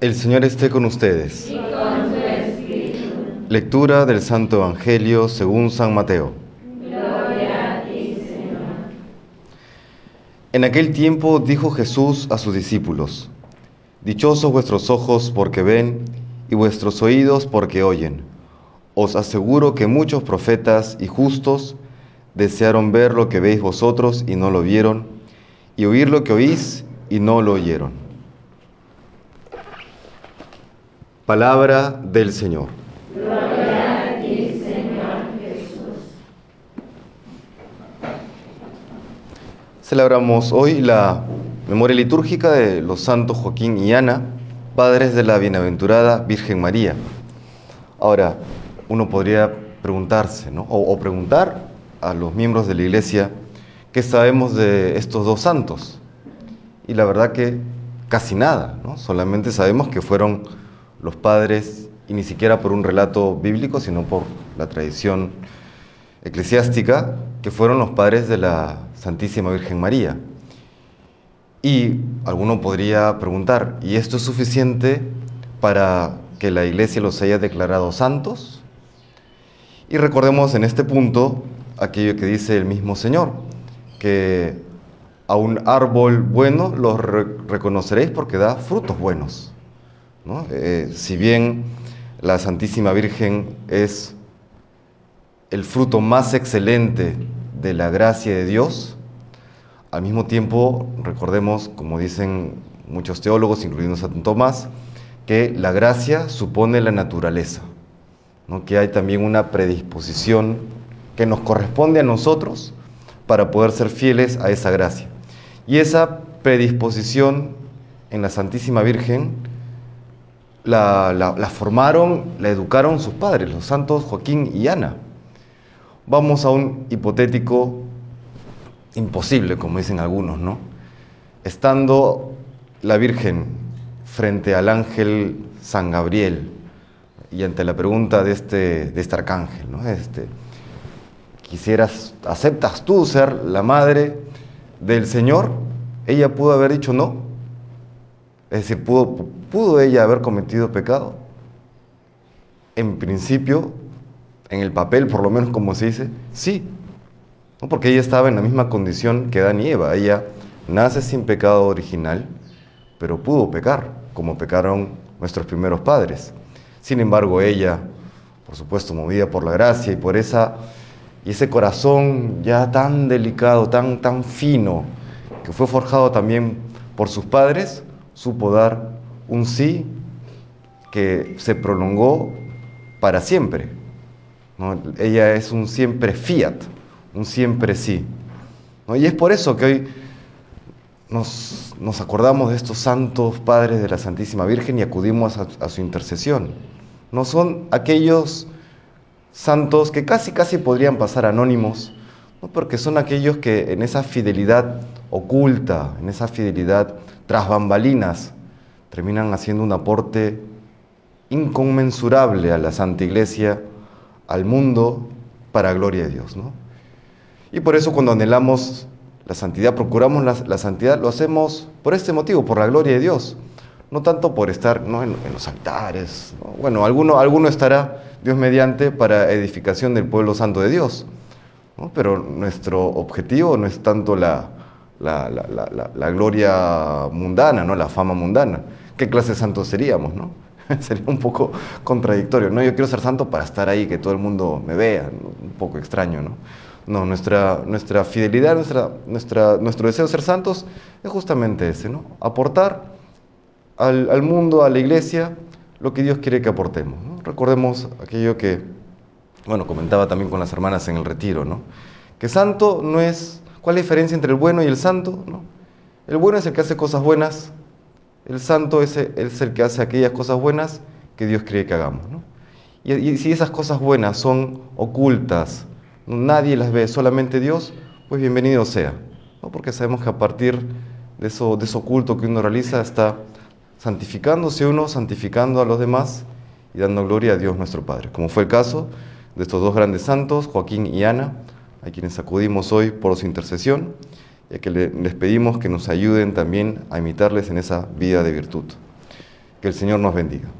El Señor esté con ustedes. Lectura del Santo Evangelio según San Mateo. Gloria a ti, Señor. En aquel tiempo dijo Jesús a sus discípulos, Dichosos vuestros ojos porque ven y vuestros oídos porque oyen. Os aseguro que muchos profetas y justos desearon ver lo que veis vosotros y no lo vieron, y oír lo que oís y no lo oyeron. Palabra del Señor. Gloria a ti, Señor Jesús. Celebramos hoy la memoria litúrgica de los santos Joaquín y Ana, padres de la bienaventurada Virgen María. Ahora, uno podría preguntarse, ¿no? o, o preguntar a los miembros de la iglesia, ¿qué sabemos de estos dos santos? Y la verdad que casi nada, ¿no? solamente sabemos que fueron los padres, y ni siquiera por un relato bíblico, sino por la tradición eclesiástica, que fueron los padres de la Santísima Virgen María. Y alguno podría preguntar, ¿y esto es suficiente para que la iglesia los haya declarado santos? Y recordemos en este punto aquello que dice el mismo Señor, que a un árbol bueno lo re reconoceréis porque da frutos buenos. Eh, si bien la Santísima Virgen es el fruto más excelente de la gracia de Dios, al mismo tiempo recordemos, como dicen muchos teólogos, incluyendo San Tomás, que la gracia supone la naturaleza, ¿no? que hay también una predisposición que nos corresponde a nosotros para poder ser fieles a esa gracia. Y esa predisposición en la Santísima Virgen la, formaron, la educaron sus padres, los santos Joaquín y Ana. Vamos a un hipotético imposible, como dicen algunos, ¿no? Estando la Virgen frente al ángel San Gabriel y ante la pregunta de este, de este arcángel, ¿no? Este, quisieras, ¿aceptas tú ser la madre del Señor? Ella pudo haber dicho no. Es decir, pudo, ¿pudo ella haber cometido pecado? En principio, en el papel, por lo menos como se dice, sí. Porque ella estaba en la misma condición que Adán y Eva. Ella nace sin pecado original, pero pudo pecar, como pecaron nuestros primeros padres. Sin embargo, ella, por supuesto, movida por la gracia y por esa y ese corazón ya tan delicado, tan, tan fino, que fue forjado también por sus padres, supo dar un sí que se prolongó para siempre. Ella es un siempre fiat, un siempre sí. Y es por eso que hoy nos, acordamos de estos santos padres de la Santísima Virgen y acudimos a, a su intercesión. No son aquellos santos que casi casi podrían pasar anónimos. Porque son aquellos que en esa fidelidad oculta, en esa fidelidad tras bambalinas, terminan haciendo un aporte inconmensurable a la Santa Iglesia, al mundo, para gloria de Dios. ¿no? Y por eso cuando anhelamos la santidad, procuramos la, santidad, lo hacemos por este motivo, por la gloria de Dios, no tanto por estar ¿no? en, los altares. ¿no? Bueno, alguno, alguno estará Dios mediante para edificación del pueblo santo de Dios. ¿No? Pero nuestro objetivo no es tanto la, la, la, la, gloria mundana, ¿no? la fama mundana. ¿Qué clase de santos seríamos? ¿no? Sería un poco contradictorio. No, yo quiero ser santo para estar ahí, que todo el mundo me vea. Un poco extraño, ¿no? No, nuestra, nuestra fidelidad, nuestra, nuestra, nuestro deseo de ser santos es justamente ese, ¿no? Aportar al, al mundo, a la iglesia, lo que Dios quiere que aportemos. ¿no? Recordemos aquello que, bueno, comentaba también con las hermanas en el retiro, ¿no? Que santo no es, ¿cuál es la diferencia entre el bueno y el santo? ¿no? El bueno es el que hace cosas buenas, el santo es el, que hace aquellas cosas buenas que Dios quiere que hagamos, ¿no? Y, y si esas cosas buenas son ocultas, nadie las ve, solamente Dios, pues bienvenido sea, ¿no? Porque sabemos que a partir de eso, de eso oculto que uno realiza está santificándose uno, santificando a los demás y dando gloria a Dios nuestro Padre, como fue el caso de estos dos grandes santos, Joaquín y Ana, a quienes acudimos hoy por su intercesión y a que les pedimos que nos ayuden también a imitarles en esa vida de virtud. Que el Señor nos bendiga.